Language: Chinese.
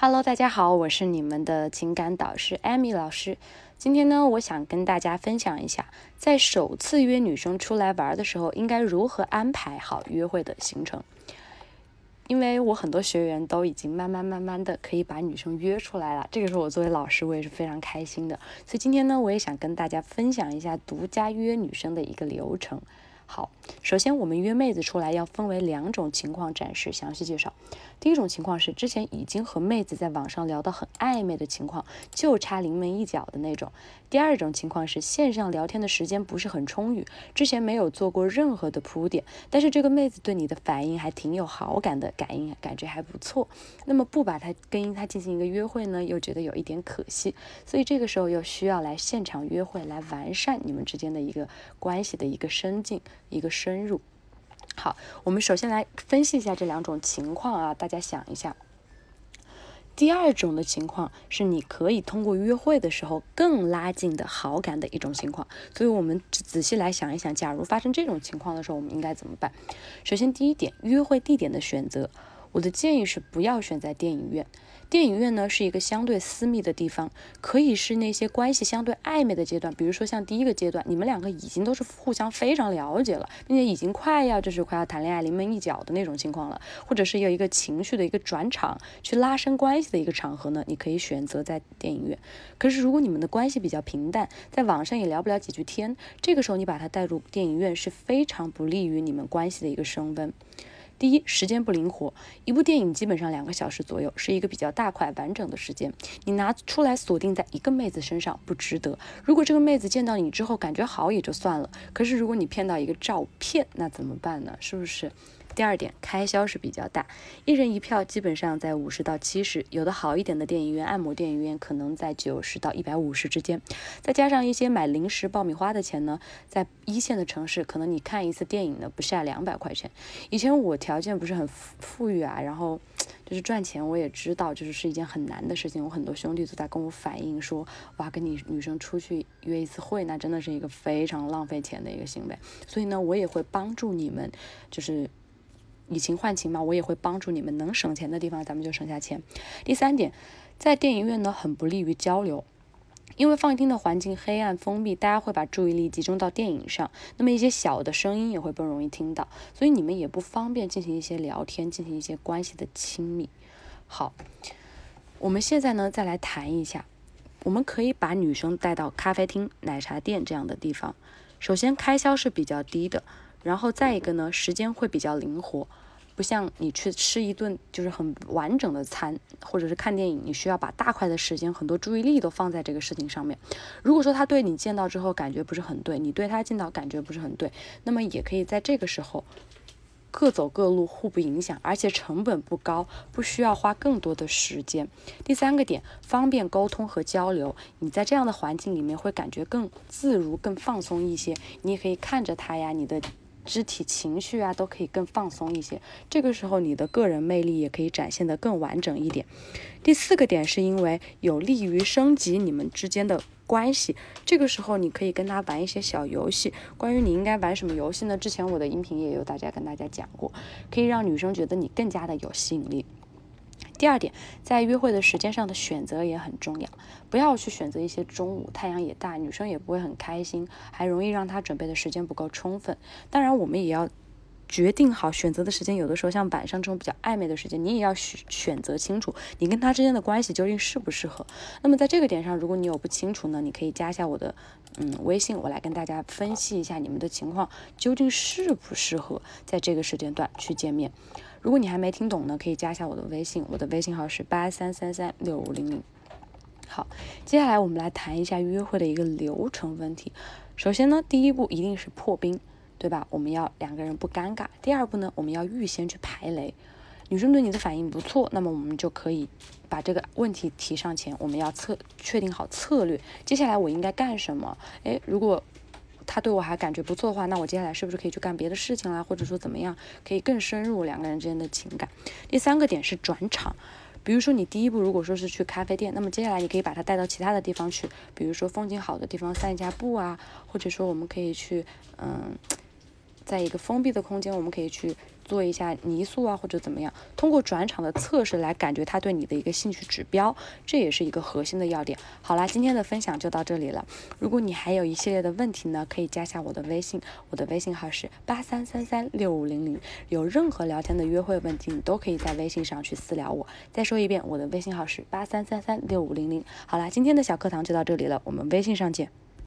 Hello，大家好，我是你们的情感导师艾米老师。今天呢，我想跟大家分享一下，在首次约女生出来玩的时候，应该如何安排好约会的行程。因为我很多学员都已经慢慢慢慢的可以把女生约出来了，这个时候我作为老师，我也是非常开心的。所以今天呢，我也想跟大家分享一下独家约女生的一个流程。好，首先我们约妹子出来要分为两种情况展示详细介绍。第一种情况是之前已经和妹子在网上聊得很暧昧的情况，就差临门一脚的那种。第二种情况是线上聊天的时间不是很充裕，之前没有做过任何的铺垫，但是这个妹子对你的反应还挺有好感的，感应感觉还不错。那么不把她跟她进行一个约会呢，又觉得有一点可惜，所以这个时候又需要来现场约会来完善你们之间的一个关系的一个深进。一个深入，好，我们首先来分析一下这两种情况啊，大家想一下。第二种的情况是你可以通过约会的时候更拉近的好感的一种情况，所以我们仔细来想一想，假如发生这种情况的时候，我们应该怎么办？首先第一点，约会地点的选择，我的建议是不要选在电影院。电影院呢是一个相对私密的地方，可以是那些关系相对暧昧的阶段，比如说像第一个阶段，你们两个已经都是互相非常了解了，并且已经快要就是快要谈恋爱临门一脚的那种情况了，或者是有一个情绪的一个转场，去拉伸关系的一个场合呢，你可以选择在电影院。可是如果你们的关系比较平淡，在网上也聊不了几句天，这个时候你把它带入电影院是非常不利于你们关系的一个升温。第一，时间不灵活，一部电影基本上两个小时左右，是一个比较大块完整的时间，你拿出来锁定在一个妹子身上不值得。如果这个妹子见到你之后感觉好也就算了，可是如果你骗到一个照片，那怎么办呢？是不是？第二点，开销是比较大，一人一票基本上在五十到七十，有的好一点的电影院、按摩电影院可能在九十到一百五十之间，再加上一些买零食、爆米花的钱呢，在一线的城市，可能你看一次电影呢不下两百块钱。以前我条件不是很富裕啊，然后就是赚钱，我也知道就是是一件很难的事情。我很多兄弟都在跟我反映说，哇，跟你女生出去约一次会，那真的是一个非常浪费钱的一个行为。所以呢，我也会帮助你们，就是。以情换情嘛，我也会帮助你们，能省钱的地方咱们就省下钱。第三点，在电影院呢很不利于交流，因为放映厅的环境黑暗封闭，大家会把注意力集中到电影上，那么一些小的声音也会不容易听到，所以你们也不方便进行一些聊天，进行一些关系的亲密。好，我们现在呢再来谈一下，我们可以把女生带到咖啡厅、奶茶店这样的地方，首先开销是比较低的。然后再一个呢，时间会比较灵活，不像你去吃一顿就是很完整的餐，或者是看电影，你需要把大块的时间、很多注意力都放在这个事情上面。如果说他对你见到之后感觉不是很对，你对他见到感觉不是很对，那么也可以在这个时候各走各路，互不影响，而且成本不高，不需要花更多的时间。第三个点，方便沟通和交流，你在这样的环境里面会感觉更自如、更放松一些。你也可以看着他呀，你的。肢体、情绪啊，都可以更放松一些。这个时候，你的个人魅力也可以展现得更完整一点。第四个点是因为有利于升级你们之间的关系。这个时候，你可以跟他玩一些小游戏。关于你应该玩什么游戏呢？之前我的音频也有大家跟大家讲过，可以让女生觉得你更加的有吸引力。第二点，在约会的时间上的选择也很重要，不要去选择一些中午太阳也大，女生也不会很开心，还容易让她准备的时间不够充分。当然，我们也要决定好选择的时间，有的时候像晚上这种比较暧昧的时间，你也要选选择清楚，你跟他之间的关系究竟适不适合。那么在这个点上，如果你有不清楚呢，你可以加一下我的嗯微信，我来跟大家分析一下你们的情况究竟适不适合在这个时间段去见面。如果你还没听懂呢，可以加一下我的微信，我的微信号是八三三三六五零零。好，接下来我们来谈一下约会的一个流程问题。首先呢，第一步一定是破冰，对吧？我们要两个人不尴尬。第二步呢，我们要预先去排雷。女生对你的反应不错，那么我们就可以把这个问题提上前。我们要策确定好策略，接下来我应该干什么？诶，如果他对我还感觉不错的话，那我接下来是不是可以去干别的事情啦？或者说怎么样可以更深入两个人之间的情感？第三个点是转场，比如说你第一步如果说是去咖啡店，那么接下来你可以把他带到其他的地方去，比如说风景好的地方散一下步啊，或者说我们可以去，嗯，在一个封闭的空间，我们可以去做一下泥塑啊，或者怎么样，通过转场的测试来感觉他对你的一个兴趣指标，这也是一个核心的要点。好啦，今天的分享就到这里了。如果你还有一系列的问题呢，可以加下我的微信，我的微信号是八三三三六五零零。有任何聊天的约会问题，你都可以在微信上去私聊我。再说一遍，我的微信号是八三三三六五零零。好啦，今天的小课堂就到这里了，我们微信上见。